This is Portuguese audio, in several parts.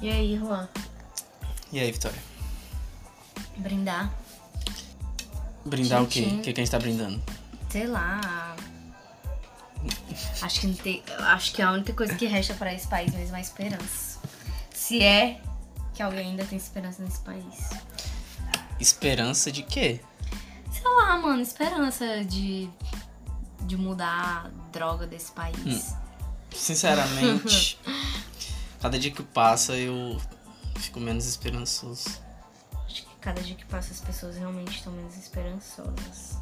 E aí, Juan? E aí, Vitória? Brindar? Brindar o quê? Tchim, tchim. O que, que a gente tá brindando? Sei lá. Acho que, não tem, acho que a única coisa que resta para esse país mesmo é a esperança. Se é que alguém ainda tem esperança nesse país. Esperança de quê? Sei lá, mano, esperança de, de mudar a droga desse país. Sinceramente, cada dia que passa eu fico menos esperançoso. Acho que cada dia que passa as pessoas realmente estão menos esperançosas.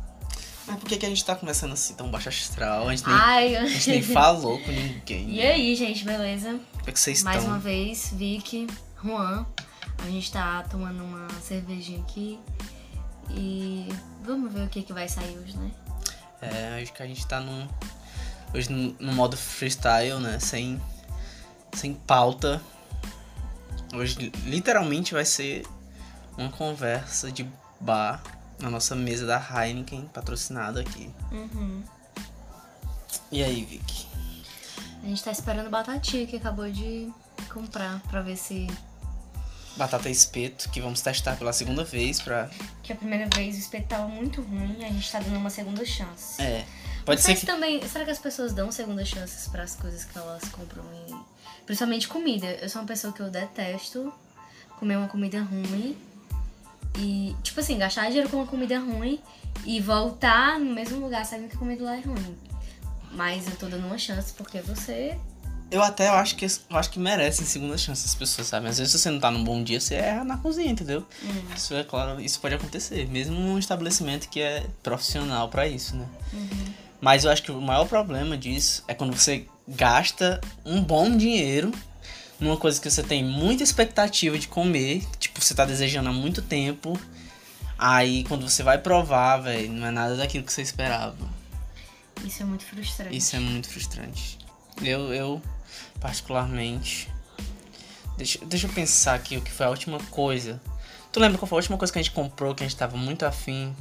Mas por que, que a gente tá começando assim, tão baixo astral? A gente nem, Ai, a gente nem falou com ninguém. E aí, gente, beleza? Como é que vocês Mais estão? uma vez, Vicky, Juan. A gente tá tomando uma cervejinha aqui. E vamos ver o que, que vai sair hoje, né? É, acho que a gente tá num. Hoje no, no modo freestyle, né? Sem. Sem pauta. Hoje literalmente vai ser uma conversa de bar na nossa mesa da Heineken, patrocinada aqui. Uhum. E aí, Vicky? A gente tá esperando batatinha que acabou de comprar pra ver se. Batata e espeto, que vamos testar pela segunda vez pra. Que a primeira vez o espeto tava muito ruim, a gente tá dando uma segunda chance. É. Pode ser se que. também. Será que as pessoas dão segundas chances para as coisas que elas compram e. Principalmente comida. Eu sou uma pessoa que eu detesto comer uma comida ruim. E, tipo assim, gastar dinheiro com uma comida ruim e voltar no mesmo lugar sabendo que a comida lá é ruim. Mas eu tô dando uma chance porque você. Eu até acho que eu acho que merecem segunda chance as pessoas, sabe? Às vezes se você não tá num bom dia, você erra na cozinha, entendeu? Isso é claro, isso pode acontecer, mesmo num estabelecimento que é profissional pra isso, né? Mas eu acho que o maior problema disso é quando você gasta um bom dinheiro numa coisa que você tem muita expectativa de comer, tipo, você tá desejando há muito tempo. Aí quando você vai provar, velho, não é nada daquilo que você esperava. Isso é muito frustrante. Isso é muito frustrante. Eu, eu particularmente. Deixa, deixa eu pensar aqui o que foi a última coisa. Tu lembra qual foi a última coisa que a gente comprou, que a gente tava muito afim,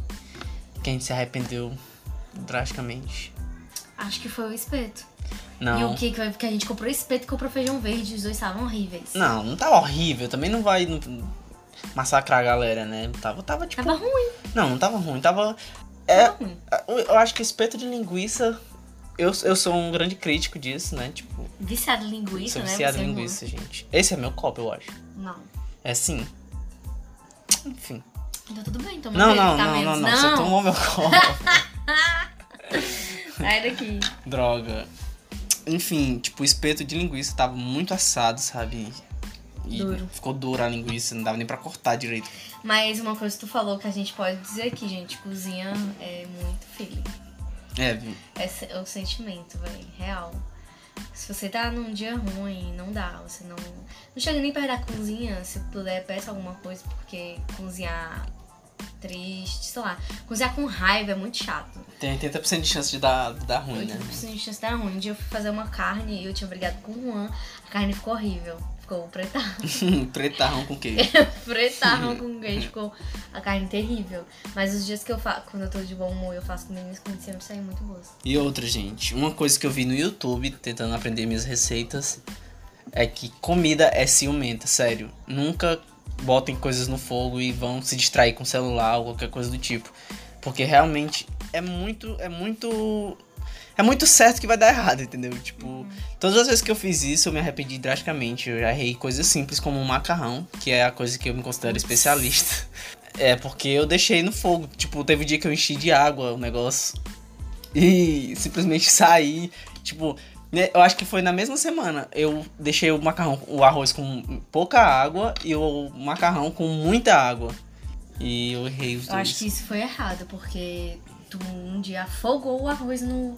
que a gente se arrependeu drasticamente? Acho que foi o espeto. E Não. o que que? Porque a gente comprou espeto e comprou feijão verde, os dois estavam horríveis. Não, não tava horrível. Também não vai não- massacrar a galera, né? Tava, tava tipo. Tava ruim. Não, não tava ruim. Tava. É, Tava ruim. eu eu acho que espeto de linguiça. Eu, eu sou um grande crítico disso, né? Tipo, Viciado em linguiça, sou né? viciado em Juan? linguiça, gente. Esse é meu copo, eu acho. Não. É sim. Enfim. Então tudo bem, Não, verde, não, tá não, menos. não, não. Você tomou meu copo. Sai daqui. Droga. Enfim, tipo, o espeto de linguiça tava muito assado, sabe? E Duro. ficou dura a linguiça, não dava nem pra cortar direito. Mas uma coisa que tu falou que a gente pode dizer aqui, gente, cozinha é muito feeling. É, vi- É é o sentimento, velho, real. Se você tá num dia ruim, não dá. Você não. Não chega nem perto da cozinha. Se puder, peça alguma coisa, porque cozinhar triste, sei lá. Cozinhar com raiva é muito chato. tem 80% de chance de dar, de dar ruim, né? 80% de chance de dar ruim. Um dia eu fui fazer uma carne e eu tinha brigado com o Juan. A carne ficou horrível. Ficou pretarrão. Pretarrão com queijo. pretarrão com queijo. Ficou a carne terrível. Mas os dias que eu faço, quando eu tô de bom humor, eu faço comidas sempre saem muito boas. E outra, gente, uma coisa que eu vi no YouTube, tentando aprender minhas receitas, é que comida é ciumenta, sério. Nunca botem coisas no fogo e vão se distrair com celular ou qualquer coisa do tipo. Porque realmente é muito. É muito. É muito certo que vai dar errado, entendeu? Tipo, todas as vezes que eu fiz isso, eu me arrependi drasticamente. Eu já errei coisas simples como um macarrão, que é a coisa que eu me considero especialista. É, porque eu deixei no fogo. Tipo, teve um dia que eu enchi de água o negócio e simplesmente saí. Tipo, eu acho que foi na mesma semana. Eu deixei o macarrão, o arroz com pouca água e o macarrão com muita água. E eu errei os Eu dois. acho que isso foi errado, porque tu um dia afogou o arroz no,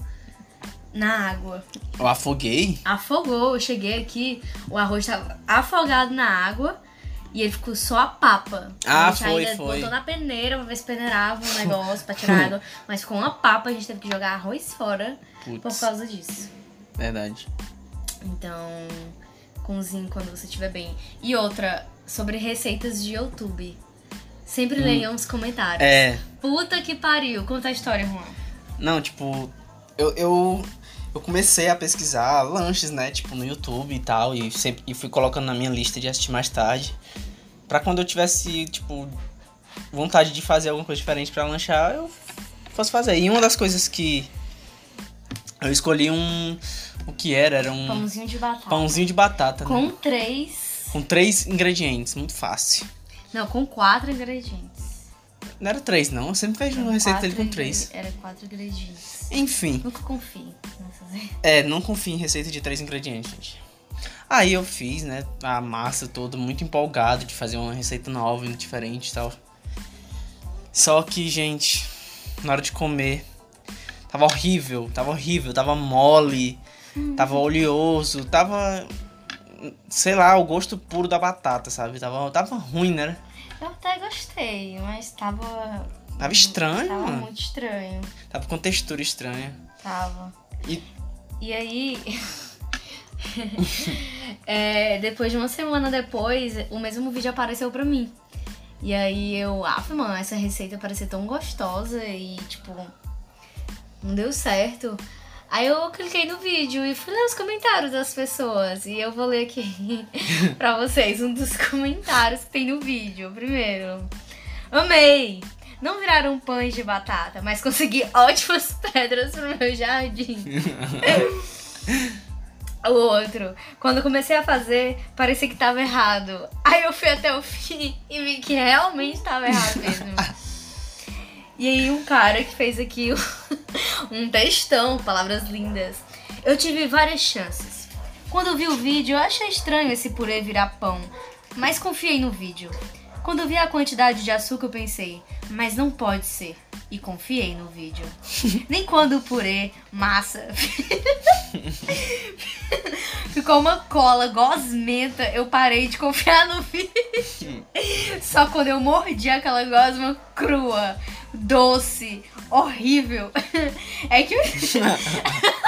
na água. Eu afoguei? Afogou, eu cheguei aqui, o arroz tava afogado na água e ele ficou só a papa. Ah, a gente foi, ainda foi. botou na peneira pra ver se peneirava o negócio pra tirar água, mas com a papa a gente teve que jogar arroz fora por Putz, causa disso. Verdade. Então, cozinhe quando você estiver bem. E outra, sobre receitas de YouTube. Sempre leiam os comentários. É, Puta que pariu. Conta a história, Juan. não, tipo, eu, eu, eu comecei a pesquisar lanches, né? Tipo, no YouTube e tal. E, sempre, e fui colocando na minha lista de assistir mais tarde. Pra quando eu tivesse, tipo, vontade de fazer alguma coisa diferente para lanchar, eu fosse fazer. E uma das coisas que eu escolhi um. O que era? Era um. Pãozinho de batata. Pãozinho de batata, né? Com três. Com três ingredientes, muito fácil. Não, com quatro ingredientes. Não era três, não. Eu sempre vejo uma receita dele com três. Era quatro ingredientes. Enfim. Nunca confio nessas É, não confio em receita de três ingredientes, gente. Aí eu fiz, né, a massa toda, muito empolgado de fazer uma receita nova e diferente e tal. Só que, gente, na hora de comer, tava horrível, tava horrível, tava mole, tava oleoso, tava. Sei lá, o gosto puro da batata, sabe? Tava, tava ruim, né? Eu até gostei, mas tava. Tava estranho, Tava mano. muito estranho. Tava com textura estranha. Tava. E E aí. é, depois de uma semana depois, o mesmo vídeo apareceu pra mim. E aí eu, ah, mano, essa receita parecia tão gostosa e, tipo, não deu certo. Aí eu cliquei no vídeo e fui ler os comentários das pessoas. E eu vou ler aqui pra vocês um dos comentários que tem no vídeo. Primeiro, amei! Não viraram pães de batata, mas consegui ótimas pedras pro meu jardim. O outro, quando comecei a fazer, parecia que tava errado. Aí eu fui até o fim e vi que realmente tava errado mesmo. E aí um cara que fez aqui um textão, palavras lindas. Eu tive várias chances. Quando eu vi o vídeo, eu achei estranho esse purê virar pão, mas confiei no vídeo. Quando eu vi a quantidade de açúcar, eu pensei, mas não pode ser. E confiei no vídeo. Nem quando o purê, massa, ficou uma cola gosmenta, eu parei de confiar no vídeo. Só quando eu mordi aquela gosma crua, doce, horrível, é que eu...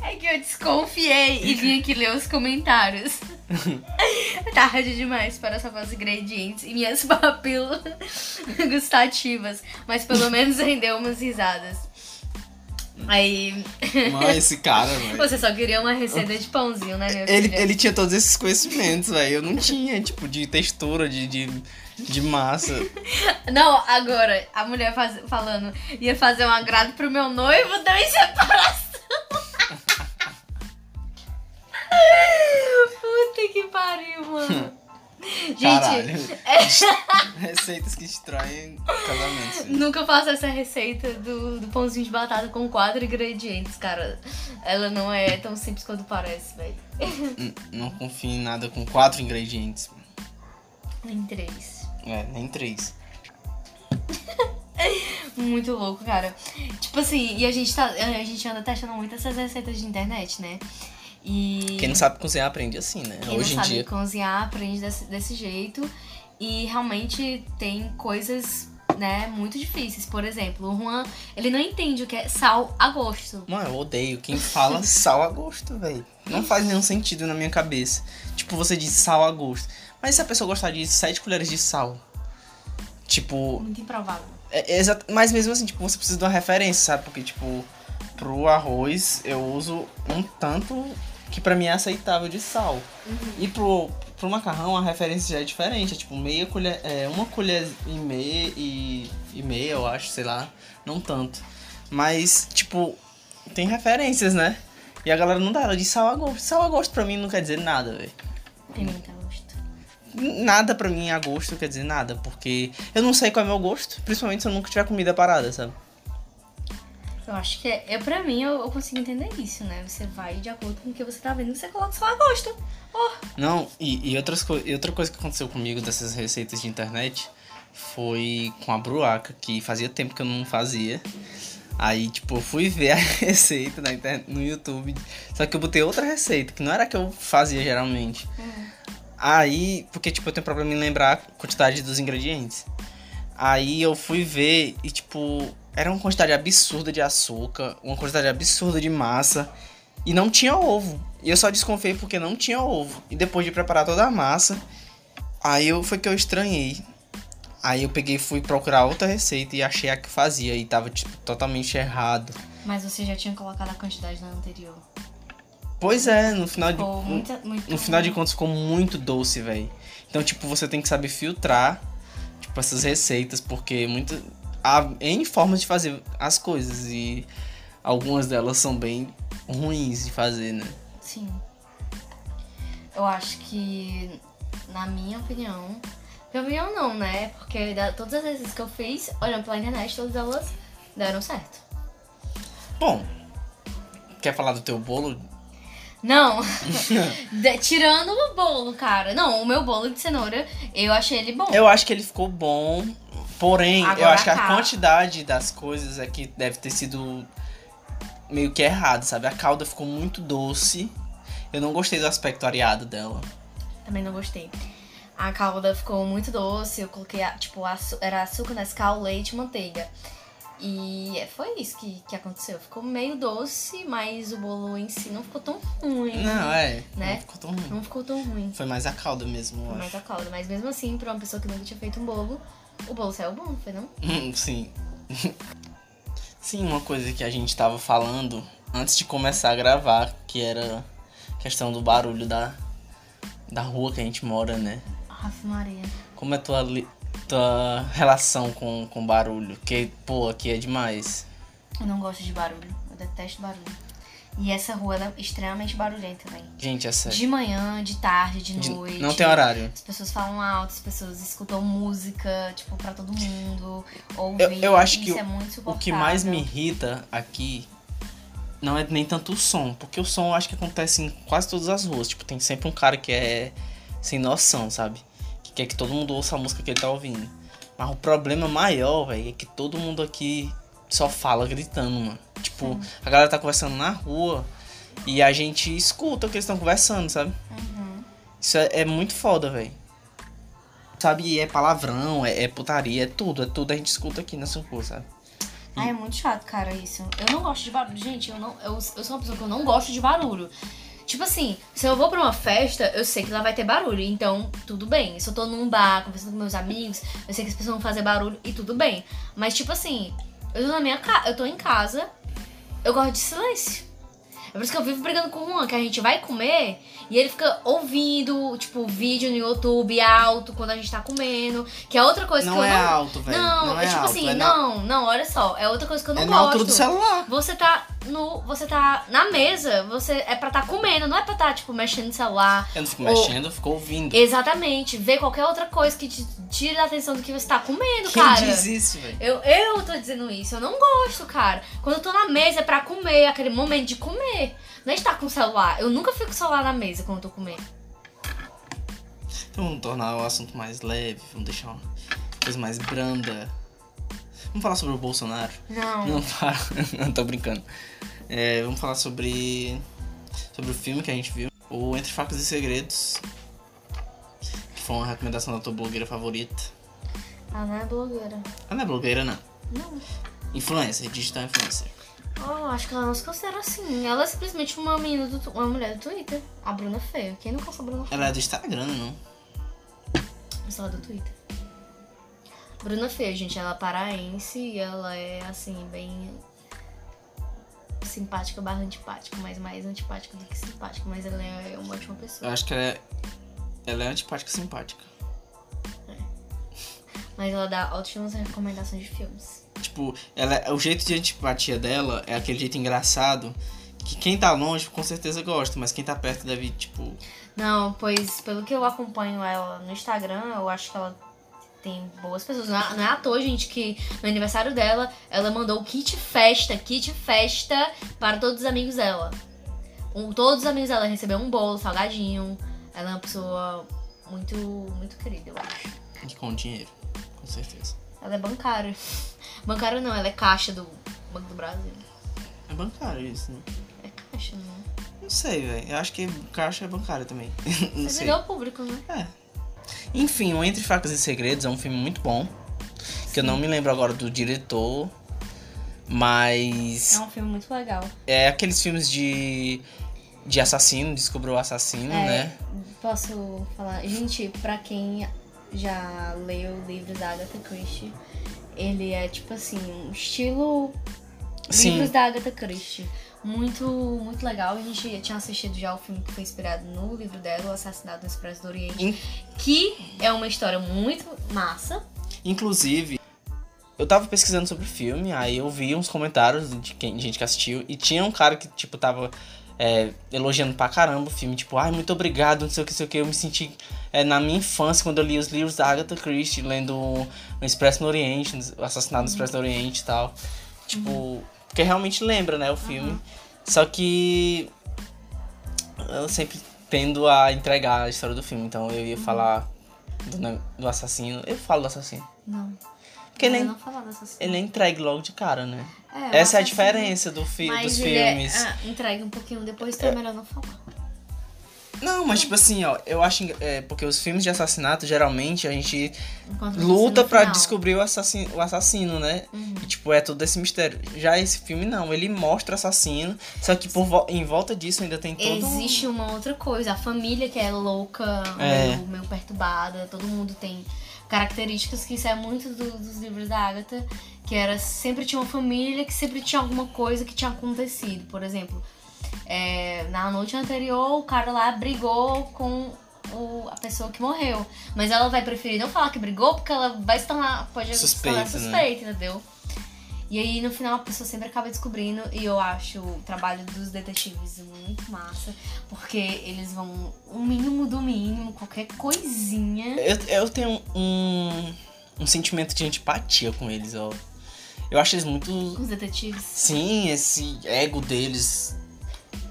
É que eu desconfiei e vim aqui ler os comentários. Tarde demais para saber os ingredientes e minhas papilas gustativas, mas pelo menos rendeu umas risadas. Aí. Mas esse cara, velho. Você só queria uma receita de pãozinho, né, meu filho? Ele, ele tinha todos esses conhecimentos, velho. Eu não tinha, tipo, de textura, de, de, de massa. Não, agora, a mulher faz- falando, ia fazer um agrado pro meu noivo, deu em separação. Puta que pariu, mano. Gente, é- Receitas que destroem casamentos. nunca faço essa receita do, do pãozinho de batata com quatro ingredientes, cara. Ela não é tão simples quanto parece, velho. N- Não confio em nada com quatro ingredientes. Nem três. É, nem três. Muito louco, cara. Tipo assim, e a gente tá. A gente anda testando muito essas receitas de internet, né? E. Quem não sabe cozinhar aprende assim, né? Quem Hoje não em sabe dia. cozinhar aprende desse, desse jeito. E realmente tem coisas, né, muito difíceis. Por exemplo, o Juan, ele não entende o que é sal a gosto. Mano, eu odeio quem fala sal a gosto, velho. Não faz nenhum sentido na minha cabeça. Tipo, você diz sal a gosto. Mas se a pessoa gostar de 7 colheres de sal? Tipo, Muito improvável. É, é exato, mas mesmo assim, tipo, você precisa de uma referência, sabe? Porque, tipo, pro arroz eu uso um tanto que pra mim é aceitável de sal. E pro, pro macarrão a referência já é diferente. É tipo meia colher. É, uma colher e meia e, e meia, eu acho, sei lá. Não tanto. Mas, tipo, tem referências, né? E a galera não dá, ela diz sal a gosto. Sal a gosto pra mim não quer dizer nada, velho. Pimenta a gosto. Nada pra mim a gosto quer dizer nada, porque eu não sei qual é o meu gosto, principalmente se eu nunca tiver comida parada, sabe? Eu acho que é, é pra mim, eu, eu consigo entender isso, né? Você vai de acordo com o que você tá vendo, você coloca sal a gosto. Oh, Não, e, e, outras co e outra coisa que aconteceu comigo dessas receitas de internet foi com a bruaca, que fazia tempo que eu não fazia. Aí, tipo, eu fui ver a receita na internet, no YouTube, só que eu botei outra receita, que não era a que eu fazia geralmente. Aí, porque, tipo, eu tenho problema em lembrar a quantidade dos ingredientes. Aí eu fui ver e, tipo, era uma quantidade absurda de açúcar, uma quantidade absurda de massa e não tinha ovo. E eu só desconfiei porque não tinha ovo. E depois de preparar toda a massa, aí eu, foi que eu estranhei. Aí eu peguei fui procurar outra receita e achei a que fazia e tava, tipo, totalmente errado. Mas você já tinha colocado a quantidade na anterior. Pois é, no final de, muita, no final de contas ficou muito doce, velho. Então, tipo, você tem que saber filtrar, tipo, essas receitas, porque muito há N formas de fazer as coisas e algumas delas são bem ruins de fazer, né? Sim. Eu acho que, na minha opinião. Minha opinião não, né? Porque da- todas as vezes que eu fiz, olhando pela internet, todas elas deram certo. Bom, quer falar do teu bolo? Não! Tirando o bolo, cara. Não, o meu bolo de cenoura, eu achei ele bom. Eu acho que ele ficou bom, porém, eu Agora acho que a cá. quantidade das coisas é que deve ter sido meio que errado, sabe? A calda ficou muito doce. Eu não gostei do aspecto areado dela. Também não gostei. A calda ficou muito doce, eu coloquei, tipo, açu- era açúcar, Nescau, leite e manteiga. E é, foi isso que, que aconteceu. Ficou meio doce, mas o bolo em si não ficou tão ruim. Não, é. Né? Não ficou tão ruim. Não ficou tão ruim. Foi mais a calda mesmo, Foi mais a calda. Mas mesmo assim, pra uma pessoa que nunca tinha feito um bolo, o bolo saiu bom, foi não? Sim. Sim, uma coisa que a gente tava falando antes de começar a gravar, que era questão do barulho da, da rua que a gente mora, né? Rafa Maria. Como é tua, tua relação com, com barulho? Que, pô, aqui é demais. Eu não gosto de barulho. Eu detesto barulho. E essa rua ela é extremamente barulhenta também. Gente, é sério. De manhã, de tarde, de De- noite. não tem horário. As pessoas falam alto, as pessoas escutam música, tipo, pra todo mundo. Ouvir. Eu, eu acho que é muito o que mais me irrita aqui não é nem tanto o som, porque o som eu acho que acontece em quase todas as ruas. Tipo, tem sempre um cara que é sem noção, sabe? Que quer que todo mundo ouça a música que ele tá ouvindo. Mas o problema maior, velho, é que todo mundo aqui só fala gritando, mano. Tipo, a galera tá conversando na rua e a gente escuta o que eles estão conversando, sabe? Uhum. Isso é, é muito foda, velho. Sabe, e é palavrão, é, é putaria, é tudo, é tudo a gente escuta aqui nessa rua, sabe? Ai, é muito chato, cara, isso. Eu não gosto de barulho. Gente, eu, não, eu, eu sou uma pessoa que eu não gosto de barulho. Tipo assim, se eu vou pra uma festa, eu sei que lá vai ter barulho. Então, tudo bem. Se eu tô num bar, conversando com meus amigos, eu sei que as pessoas vão fazer barulho e tudo bem. Mas, tipo assim, eu tô na minha casa, eu tô em casa, eu gosto de silêncio. É por isso que eu vivo brigando com o Juan, que a gente vai comer e ele fica ouvindo, tipo, vídeo no YouTube alto quando a gente tá comendo. Que é outra coisa Não que eu é não. alto, velho. Não, Não é, é tipo alto, assim, é não, não, olha só, é outra coisa que eu não é gosto. na altura do celular. Você tá no. Você tá na mesa, você é pra tá comendo, não é pra tá, tipo, mexendo no celular. Eu não fico Ou- mexendo, eu fico ouvindo. Exatamente. Ver qualquer outra coisa que te tire a atenção do que você tá comendo, Quem cara. diz isso, velho? Eu, eu tô dizendo isso, eu não gosto, cara. Quando eu tô na mesa é pra comer, aquele momento de comer. Não é estar com o celular. Eu nunca fico com o celular na mesa quando eu tô comendo. Então vamos tornar o assunto mais leve, vamos deixar uma coisa mais branda. Vamos falar sobre o Bolsonaro? Não. Não, para. não tô brincando. É, vamos falar sobre. Sobre o filme que a gente viu. O Entre Facas e Segredos. Que foi uma recomendação da tua blogueira favorita. Ela não é blogueira. Ela não é blogueira, não. Não. Influencer, digital influencer. Oh, acho que ela não se considera assim. Ela é simplesmente uma menina, do, uma mulher do Twitter. A Bruna Feio. Quem não conhece a Bruna Feio? Ela é do Instagram, não? Mas ela é do Twitter. Bruna Feio, gente, ela é paraense e ela é, assim, bem simpática barra antipática, mas mais antipática do que simpática, mas ela é uma ótima pessoa. Eu acho que ela é. Ela é antipática e simpática. Mas ela dá ótimas recomendações de filmes. Tipo, ela, o jeito de antipatia dela é aquele jeito engraçado que quem tá longe com certeza gosta, mas quem tá perto deve, tipo. Não, pois pelo que eu acompanho ela no Instagram, eu acho que ela tem boas pessoas. Não é, não é à toa, gente, que no aniversário dela, ela mandou kit festa, kit festa para todos os amigos dela. Um, todos os amigos dela receberam um bolo, salgadinho. Ela é uma pessoa muito, muito querida, eu acho. E com dinheiro, com certeza. Ela é bancária. Bancária não, ela é caixa do Banco do Brasil. É bancário isso, né? É caixa, não. Não sei, velho. Eu acho que caixa é bancário também. Não Você sei. vendeu ao público, né? É. Enfim, o Entre Facas e Segredos é um filme muito bom. Que eu não me lembro agora do diretor. Mas. É um filme muito legal. É aqueles filmes de. De assassino, descobriu o assassino, É, né? Posso falar? Gente, pra quem já leu o livro da Agatha Christie, ele é tipo assim, um estilo Sim. Livros da Agatha Christie. Muito, muito legal. A gente tinha assistido já o filme que foi inspirado no livro dela, O Assassinato no Expresso do Oriente. In- Que é uma história muito massa. Inclusive, eu tava pesquisando sobre o filme, aí eu vi uns comentários de, quem, de gente que assistiu, e tinha um cara que, tipo, tava é, elogiando pra caramba o filme, tipo, ai, muito obrigado, não sei o que, não sei o que. Eu me senti é, na minha infância, quando eu li os livros da Agatha Christie, lendo o Expresso no Oriente, o Assassinato no Expresso do Oriente e tal. Tipo, porque realmente lembra, né, o filme. Só que eu sempre tendo a entregar a história do filme, então eu ia falar do, do assassino. Eu falo do assassino. Não. Porque ele não ele nem entregue logo de cara, né? É, Essa é a diferença do fi Mas dos é- filmes. ah, entregue um pouquinho depois, então é melhor não falar. Não, mas tipo assim, ó, eu acho. É, porque os filmes de assassinato, geralmente, a gente Enquanto luta final. descobrir o assassino, o assassino, né? Uhum. E tipo, é todo esse mistério. Já esse filme não, ele mostra o assassino, só que por vo- em volta disso ainda tem todo um- Existe uma outra coisa. A família que é louca, É. meio, meio perturbada, todo mundo tem características que isso é muito do- dos livros da Agatha, que era sempre tinha uma família que sempre tinha alguma coisa que tinha acontecido. Por exemplo, é, na noite anterior o cara lá brigou com o- a pessoa que morreu. Mas ela vai preferir não falar que brigou porque ela vai se tornar, pode se tornar Suspeita, né? suspeita, entendeu? E aí, no final, a pessoa sempre acaba descobrindo. E eu acho o trabalho dos detetives muito massa. Porque eles vão, o mínimo do mínimo, qualquer coisinha. Eu, eu tenho um, um sentimento de antipatia com eles, ó. Eu acho eles muito. Os detetives. Sim, esse ego deles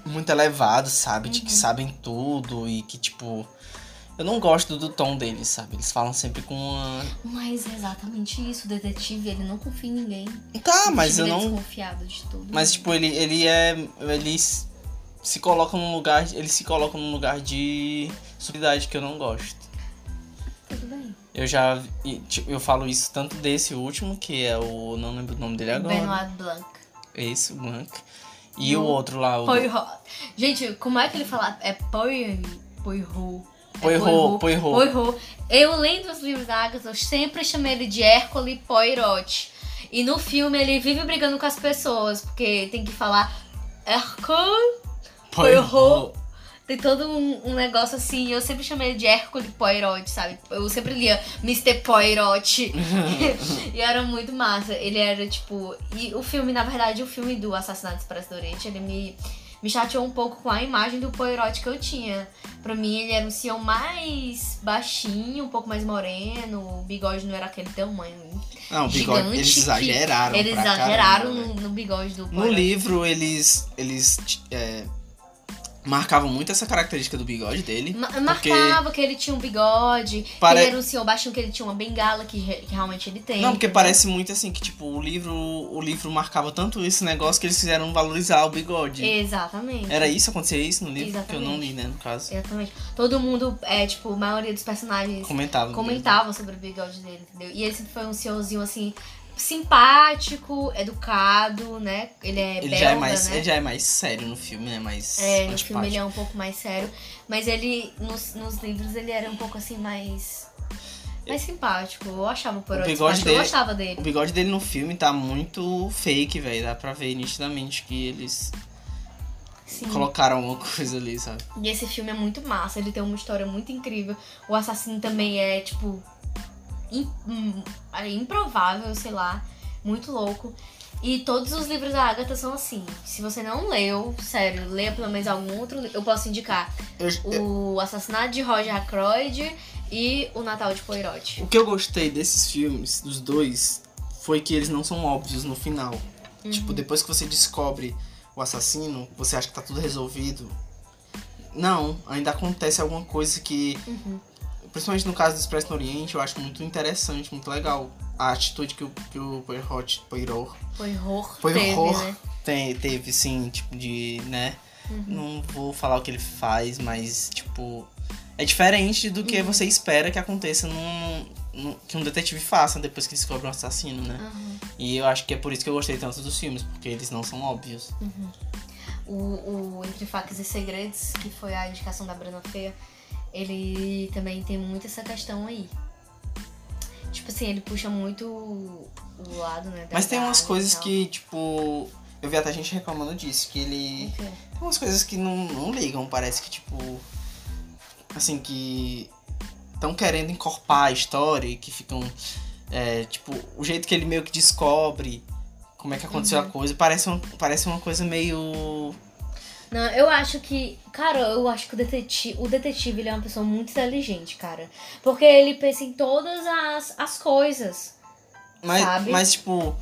muito elevado, sabe? De que Uhum. sabem tudo e que, tipo. Eu não gosto do tom deles, sabe? Eles falam sempre com uma. Mas é exatamente isso. O detetive, ele não confia em ninguém. Tá, mas eu é não. desconfiado de tudo. Mas, tipo, ele, ele é. Ele se coloca num lugar. Ele se coloca num lugar de subidade que eu não gosto. Tudo bem. Eu já. Eu falo isso tanto desse último, que é o. Não lembro o nome dele agora. Benoit Blanc. Esse, o Blanc. E o outro lá, o. Poirot. Gente, como é que ele fala? É Poirot. Poirot. É Poirot, Poirot. Poirot. Eu lendo os livros da Agatha, eu sempre chamei ele de Hércole Poirot. E no filme ele vive brigando com as pessoas, porque tem que falar Hércole Poirot. Tem todo um, um negócio assim, eu sempre chamei ele de Hércole Poirot, sabe? Eu sempre lia Mr. Poirot. e era muito massa. Ele era tipo. E o filme, na verdade, o filme do Assassinato Expresso do Oriente, ele me, me chateou um pouco com a imagem do Poirot que eu tinha. Pra mim, ele era um senhor mais baixinho, um pouco mais moreno, o bigode não era aquele tamanho. Não, o bigode, gigante eles exageraram. Eles exageraram caramba, no, né? no bigode do No Poirot. livro, eles. Eles. é, marcavam muito essa característica do bigode dele. Ma- Marcava que ele tinha um bigode, Pare- ele era um senhor baixinho, que ele tinha uma bengala, que, re- que realmente ele tem. Não, porque parece muito assim que, tipo, o livro. O livro marcava tanto esse negócio que eles fizeram valorizar o bigode. Exatamente. Era isso? Acontecia isso no livro? Que eu não Exatamente. li, né, no caso. Exatamente. Todo mundo, é, tipo, a maioria dos personagens Comentava. comentavam sobre o bigode dele, entendeu? E esse foi um senhorzinho, assim, simpático, educado, né? Ele é Ele belga, já, é mais, né? ele já é mais sério no filme, né? Mais. É, no filme ele é um pouco mais sério. Mas ele, nos, nos livros, ele era um pouco assim, mais. Mais simpático. Eu achava o Poirot bigode simpático. Eu dele- gostava O dele. bigode dele no filme tá muito fake, velho. Dá pra ver nitidamente que eles Sim. colocaram alguma coisa ali, sabe? E esse filme é muito massa, ele tem uma história muito incrível. O assassino também é, tipo, improvável, sei lá, muito louco. E todos os livros da Agatha são assim. Se você não leu, sério, leia pelo menos algum outro livro. Eu posso indicar Eu- o Assassinato de Roger Ackroyd e o Natal de Poirot. O que eu gostei desses filmes, dos dois, foi que eles não são óbvios no final. Uhum. Tipo, depois que você descobre o assassino, você acha que tá tudo resolvido. Não, ainda acontece alguma coisa que. Uhum. Principalmente no caso do Expresso no Oriente, eu acho muito interessante, muito legal. A atitude que o, que o Poirot, Poirot, Poirot Poirot teve, né? tem, teve, sim, tipo, de, né? Não vou falar o que ele faz, mas, tipo, é diferente do que você espera que aconteça num, num- que um detetive faça depois que descobre um assassino, né? Uhum. E eu acho que é por isso que eu gostei tanto dos filmes, porque eles não são óbvios. O, o Entre Facas e Segredos, que foi a indicação da Bruna Feia, ele também tem muito essa questão aí. Tipo assim, ele puxa muito o lado, né? Mas tem umas coisas que, tipo, eu vi até gente reclamando disso, que ele. Ok. Tem umas coisas que não, não ligam, parece que, tipo. Assim, que. Estão querendo encorpar a história e que ficam. é, tipo, o jeito que ele meio que descobre como é que aconteceu a coisa, parece, um, parece uma coisa meio. Não, eu acho que. Cara, eu acho que o detetive, o detetive ele é uma pessoa muito inteligente, cara. Porque ele pensa em todas as, as coisas. Mas, Sabe? mas tipo.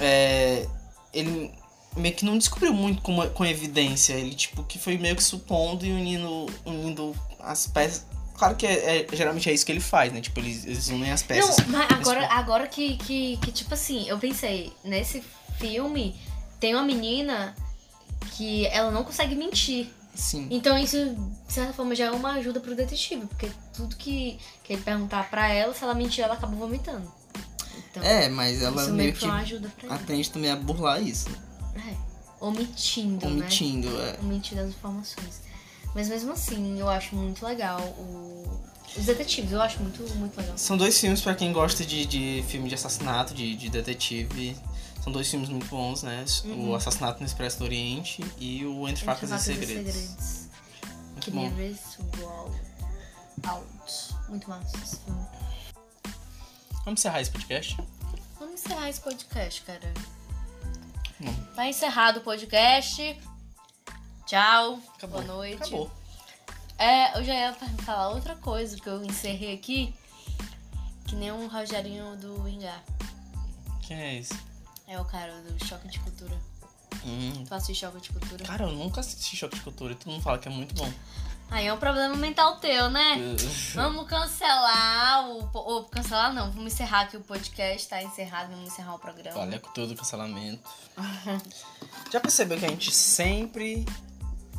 é, ele meio que não descobriu muito com, com evidência. Ele, tipo, que foi meio que supondo e unindo, unindo as peças. Claro que é, é- geralmente é isso que ele faz, né? Tipo, eles, eles unem as peças. Não, mas agora, agora que, que, que, tipo assim, eu pensei, nesse filme tem uma menina que ela não consegue mentir. Sim. Então isso, de certa forma, já é uma ajuda pro detetive, porque tudo que, que ele perguntar pra ela, se ela mentir, ela acaba vomitando. Então, É, mas ela isso meio que que aprende também a burlar isso. É, omitindo, né? Omitindo, é. Omitindo as informações. Mas mesmo assim, eu acho muito legal o... os detetives, eu acho muito, muito legal. São dois filmes pra quem gosta de, de filme de assassinato, de, de detetive. São dois filmes muito bons, né? Uhum. O Assassinato no Expresso do Oriente e o Entre Facas e Segredos. Muito Que bom. never Wall Out. Muito massa esse filme. Vamos encerrar esse podcast? Vamos encerrar esse podcast, cara. Tá encerrado o podcast. Tchau. Acabou. Boa noite. Acabou. É, eu já ia falar outra coisa que eu encerrei aqui. Que nem um Rogerinho do Ingá. Quem é esse? É o cara do Choque de Cultura. Hum. Tu assiste Choque de Cultura? Cara, eu nunca assisti Choque de Cultura e todo mundo fala que é muito bom. Aí é um problema mental teu, né? Vamos cancelar o. Ou cancelar não, vamos encerrar aqui o podcast, tá encerrado, vamos encerrar o programa. Olha, com todo o cancelamento. Já percebeu que a gente sempre,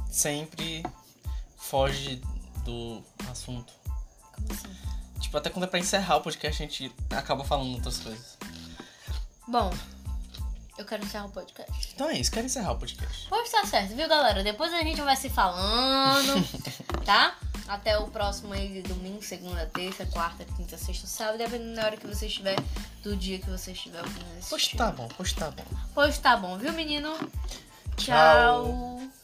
sempre foge do assunto? Como assim? Tipo, até quando é pra encerrar o podcast, a gente acaba falando outras coisas. Bom, eu quero encerrar o podcast. Então é isso, quero encerrar o podcast. Pois tá certo, viu, galera? Depois a gente vai se falando, tá? Até o próximo aí de domingo, segunda, terça, quarta, quinta, sexta, sábado, dependendo da hora que você estiver, do dia que você estiver ouvindo esse Pois tá bom, pois tá bom. Pois tá bom, viu, menino? Tchau. Tchau.